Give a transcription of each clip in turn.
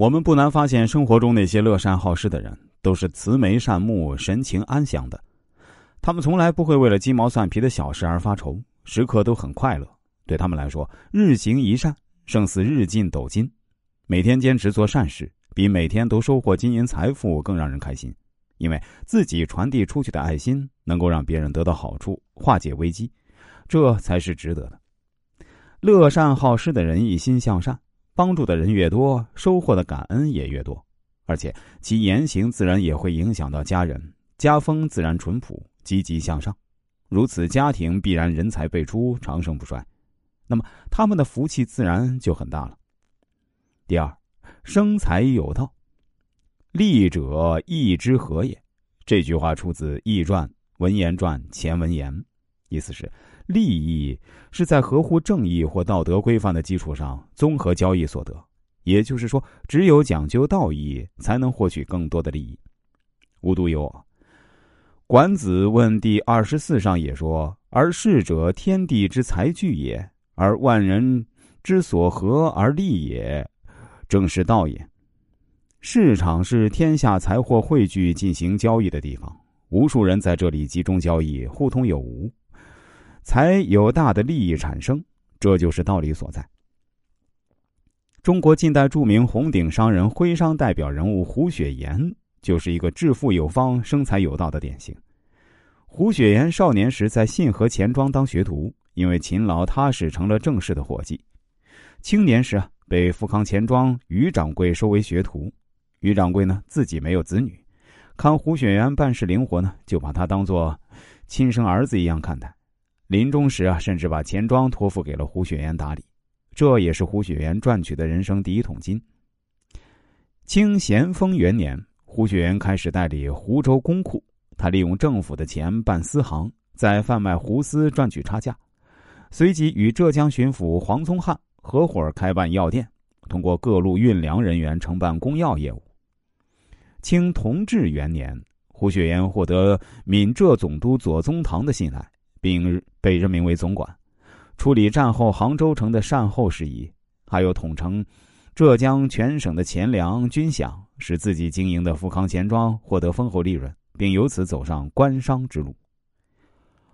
我们不难发现，生活中那些乐善好施的人，都是慈眉善目、神情安详的。他们从来不会为了鸡毛蒜皮的小事而发愁，时刻都很快乐。对他们来说，日行一善胜似日进斗金。每天坚持做善事，比每天都收获金银财富更让人开心。因为自己传递出去的爱心，能够让别人得到好处，化解危机，这才是值得的。乐善好施的人一心向善。帮助的人越多，收获的感恩也越多，而且其言行自然也会影响到家人，家风自然淳朴、积极向上。如此家庭必然人才辈出、长盛不衰，那么他们的福气自然就很大了。第二，生财有道，利者义之和也。这句话出自《易传》文言传前文言，意思是。利益是在合乎正义或道德规范的基础上综合交易所得，也就是说，只有讲究道义，才能获取更多的利益。无独有偶，管子问第二十四上也说：“而士者，天地之财聚也，而万人之所合而利也，正是道也。”市场是天下财货汇聚进行交易的地方，无数人在这里集中交易，互通有无。才有大的利益产生，这就是道理所在。中国近代著名红顶商人、徽商代表人物胡雪岩，就是一个致富有方、生财有道的典型。胡雪岩少年时在信和钱庄当学徒，因为勤劳踏实，成了正式的伙计。青年时啊，被富康钱庄于掌柜收为学徒。于掌柜呢，自己没有子女，看胡雪岩办事灵活呢，就把他当做亲生儿子一样看待。临终时啊，甚至把钱庄托付给了胡雪岩打理，这也是胡雪岩赚取的人生第一桶金。清咸丰元年，胡雪岩开始代理湖州公库，他利用政府的钱办私行，在贩卖胡丝赚取差价，随即与浙江巡抚黄宗汉合伙开办药店，通过各路运粮人员承办公药业务。清同治元年，胡雪岩获得闽浙总督左宗棠的信赖。并被任命为总管，处理战后杭州城的善后事宜，还有统称浙江全省的钱粮军饷，使自己经营的富康钱庄获得丰厚利润，并由此走上官商之路。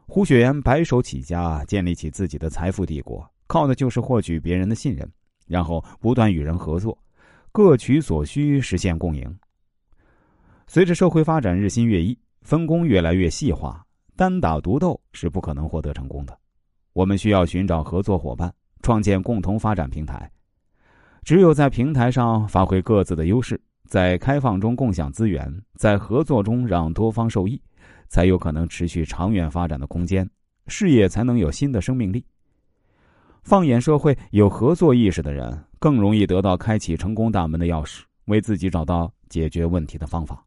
胡雪岩白手起家，建立起自己的财富帝国，靠的就是获取别人的信任，然后不断与人合作，各取所需，实现共赢。随着社会发展日新月异，分工越来越细化。单打独斗是不可能获得成功的，我们需要寻找合作伙伴，创建共同发展平台。只有在平台上发挥各自的优势，在开放中共享资源，在合作中让多方受益，才有可能持续长远发展的空间，事业才能有新的生命力。放眼社会，有合作意识的人更容易得到开启成功大门的钥匙，为自己找到解决问题的方法。